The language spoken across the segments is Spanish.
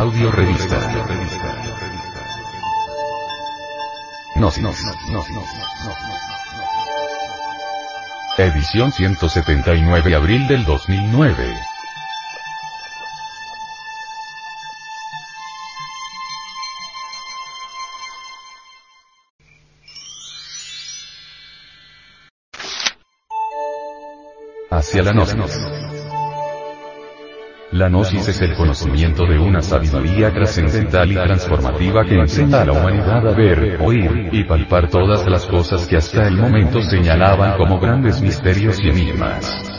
Audio revista. Gnosis. Edición 179 abril del 2009. Hacia la gnosis. La gnosis es el conocimiento de una sabiduría trascendental y transformativa que enseña a la humanidad a ver, oír, y palpar todas las cosas que hasta el momento señalaban como grandes misterios y enigmas.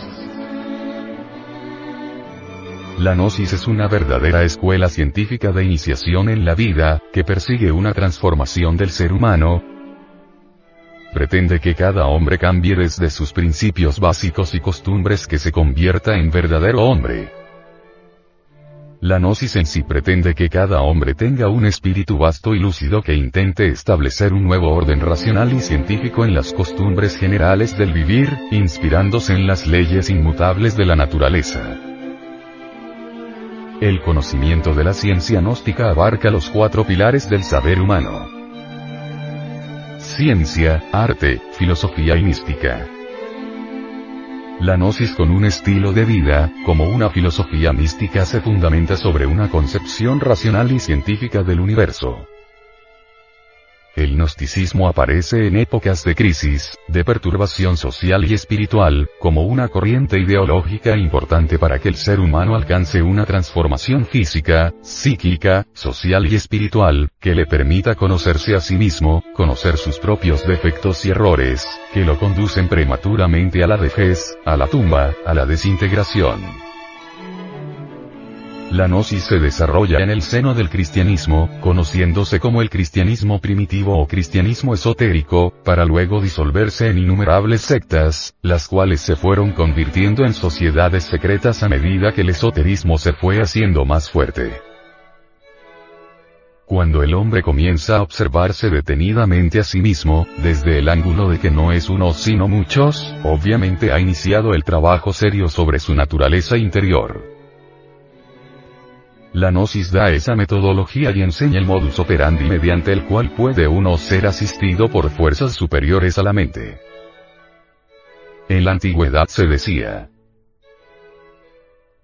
La gnosis es una verdadera escuela científica de iniciación en la vida, que persigue una transformación del ser humano, pretende que cada hombre cambie desde sus principios básicos y costumbres que se convierta en verdadero hombre. La gnosis en sí pretende que cada hombre tenga un espíritu vasto y lúcido que intente establecer un nuevo orden racional y científico en las costumbres generales del vivir, inspirándose en las leyes inmutables de la naturaleza. El conocimiento de la ciencia gnóstica abarca los cuatro pilares del saber humano. Ciencia, arte, filosofía y mística. La gnosis con un estilo de vida, como una filosofía mística se fundamenta sobre una concepción racional y científica del universo. El gnosticismo aparece en épocas de crisis, de perturbación social y espiritual, como una corriente ideológica importante para que el ser humano alcance una transformación física, psíquica, social y espiritual, que le permita conocerse a sí mismo, conocer sus propios defectos y errores, que lo conducen prematuramente a la vejez, a la tumba, a la desintegración. La gnosis se desarrolla en el seno del cristianismo, conociéndose como el cristianismo primitivo o cristianismo esotérico, para luego disolverse en innumerables sectas, las cuales se fueron convirtiendo en sociedades secretas a medida que el esoterismo se fue haciendo más fuerte. Cuando el hombre comienza a observarse detenidamente a sí mismo, desde el ángulo de que no es uno sino muchos, obviamente ha iniciado el trabajo serio sobre su naturaleza interior. La gnosis da esa metodología y enseña el modus operandi mediante el cual puede uno ser asistido por fuerzas superiores a la mente. En la antigüedad se decía,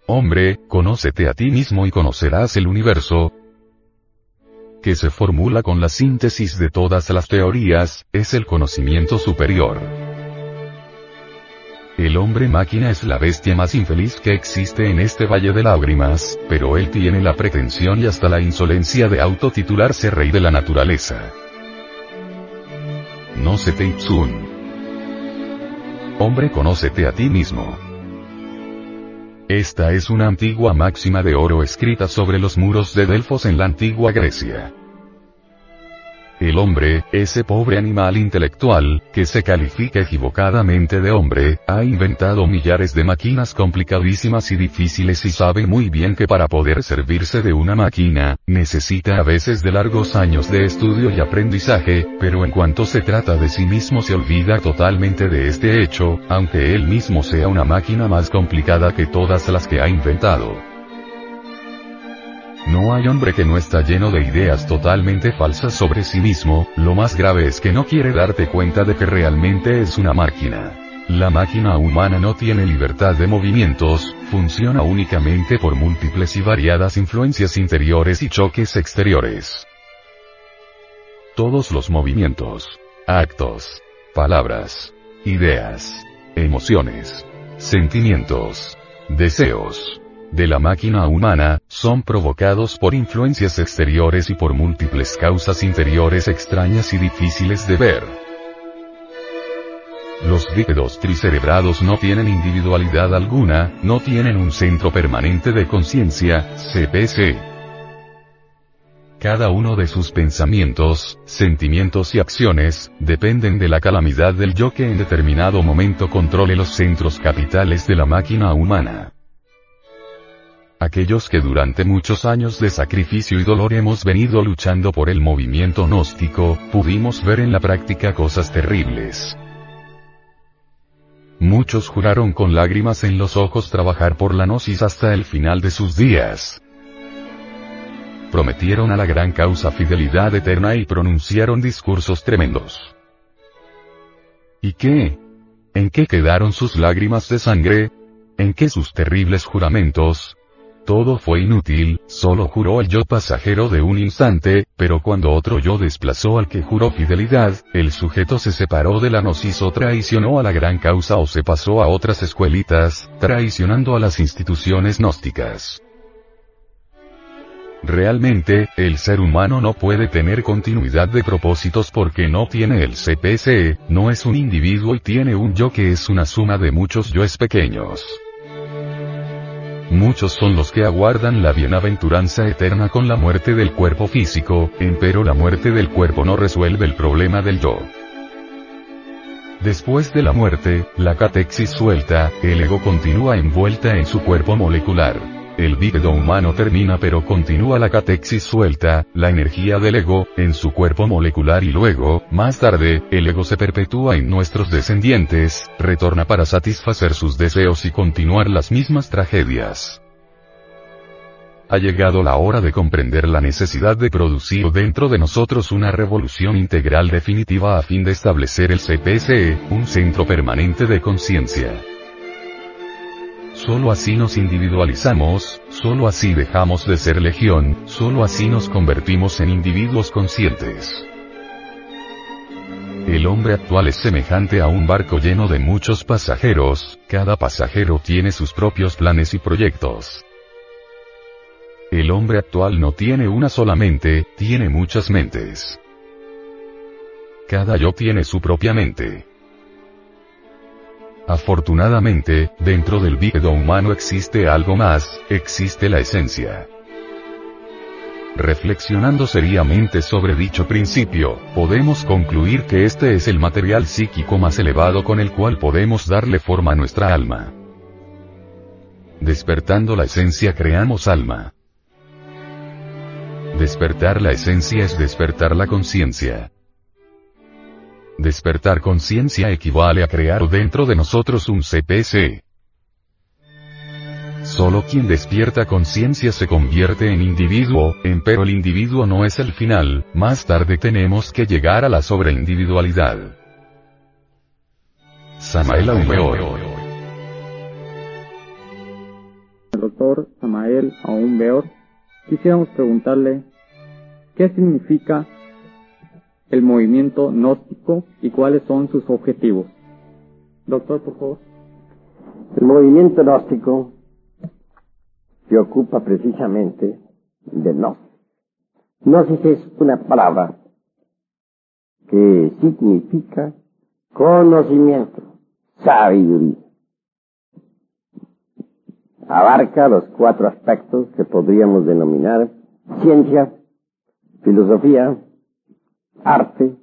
Hombre, conócete a ti mismo y conocerás el universo, que se formula con la síntesis de todas las teorías, es el conocimiento superior. El hombre máquina es la bestia más infeliz que existe en este valle de lágrimas, pero él tiene la pretensión y hasta la insolencia de autotitularse rey de la naturaleza. No se te. Hombre conócete a ti mismo. Esta es una antigua máxima de oro escrita sobre los muros de Delfos en la antigua Grecia. El hombre, ese pobre animal intelectual, que se califica equivocadamente de hombre, ha inventado millares de máquinas complicadísimas y difíciles y sabe muy bien que para poder servirse de una máquina, necesita a veces de largos años de estudio y aprendizaje, pero en cuanto se trata de sí mismo se olvida totalmente de este hecho, aunque él mismo sea una máquina más complicada que todas las que ha inventado. No hay hombre que no está lleno de ideas totalmente falsas sobre sí mismo, lo más grave es que no quiere darte cuenta de que realmente es una máquina. La máquina humana no tiene libertad de movimientos, funciona únicamente por múltiples y variadas influencias interiores y choques exteriores. Todos los movimientos, actos, palabras, ideas, emociones, sentimientos, deseos, de la máquina humana, son provocados por influencias exteriores y por múltiples causas interiores extrañas y difíciles de ver. Los bípedos tricerebrados no tienen individualidad alguna, no tienen un centro permanente de conciencia, CPC. Cada uno de sus pensamientos, sentimientos y acciones, dependen de la calamidad del yo que en determinado momento controle los centros capitales de la máquina humana. Aquellos que durante muchos años de sacrificio y dolor hemos venido luchando por el movimiento gnóstico, pudimos ver en la práctica cosas terribles. Muchos juraron con lágrimas en los ojos trabajar por la gnosis hasta el final de sus días. prometieron a la gran causa fidelidad eterna y pronunciaron discursos tremendos. ¿Y qué? ¿En qué quedaron sus lágrimas de sangre? ¿En qué sus terribles juramentos? Todo fue inútil, solo juró el yo pasajero de un instante, pero cuando otro yo desplazó al que juró fidelidad, el sujeto se separó de la gnosis o traicionó a la gran causa o se pasó a otras escuelitas, traicionando a las instituciones gnósticas. Realmente, el ser humano no puede tener continuidad de propósitos porque no tiene el CPC, no es un individuo y tiene un yo que es una suma de muchos yoes pequeños. Muchos son los que aguardan la bienaventuranza eterna con la muerte del cuerpo físico, empero la muerte del cuerpo no resuelve el problema del yo. Después de la muerte, la catexis suelta, el ego continúa envuelta en su cuerpo molecular. El vívido humano termina pero continúa la catexis suelta, la energía del ego, en su cuerpo molecular y luego, más tarde, el ego se perpetúa en nuestros descendientes, retorna para satisfacer sus deseos y continuar las mismas tragedias. Ha llegado la hora de comprender la necesidad de producir dentro de nosotros una revolución integral definitiva a fin de establecer el CPSE, un centro permanente de conciencia. Solo así nos individualizamos, solo así dejamos de ser legión, solo así nos convertimos en individuos conscientes. El hombre actual es semejante a un barco lleno de muchos pasajeros, cada pasajero tiene sus propios planes y proyectos. El hombre actual no tiene una sola mente, tiene muchas mentes. Cada yo tiene su propia mente. Afortunadamente, dentro del vívido humano existe algo más, existe la esencia. Reflexionando seriamente sobre dicho principio, podemos concluir que este es el material psíquico más elevado con el cual podemos darle forma a nuestra alma. Despertando la esencia creamos alma. Despertar la esencia es despertar la conciencia. Despertar conciencia equivale a crear dentro de nosotros un CPC. Solo quien despierta conciencia se convierte en individuo, pero el individuo no es el final, más tarde tenemos que llegar a la sobreindividualidad. Samael Aumbeor Doctor Samael Aumbeor, quisiéramos preguntarle, ¿qué significa el movimiento gnóstico y cuáles son sus objetivos. Doctor, por favor. El movimiento gnóstico se ocupa precisamente de gnosis. Gnosis es una palabra que significa conocimiento, sabiduría. Abarca los cuatro aspectos que podríamos denominar ciencia, filosofía, arte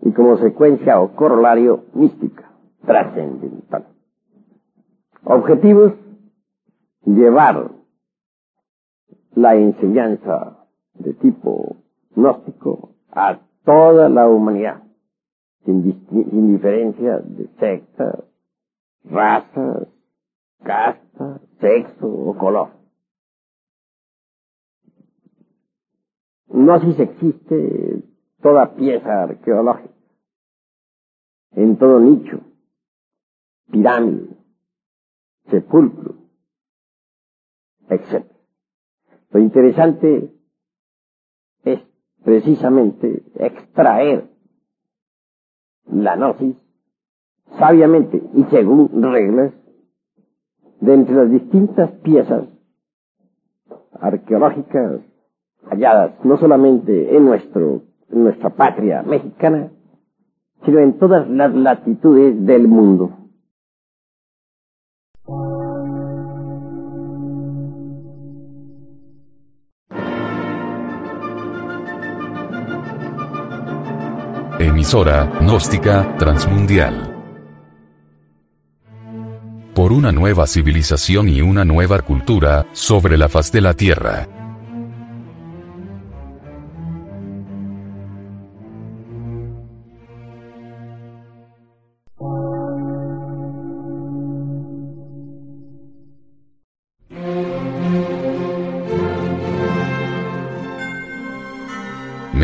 y como secuencia o corolario mística, trascendental. Objetivos, llevar la enseñanza de tipo gnóstico a toda la humanidad, sin, diferencia de secta, raza, casta, sexo o color. No si existe toda pieza arqueológica, en todo nicho, pirámide, sepulcro, etc. Lo interesante es precisamente extraer la gnosis sabiamente y según reglas de entre las distintas piezas arqueológicas halladas no solamente en, nuestro, nuestra patria mexicana, sino en todas las latitudes del mundo. Emisora, gnóstica, transmundial. Por una nueva civilización y una nueva cultura, sobre la faz de la Tierra.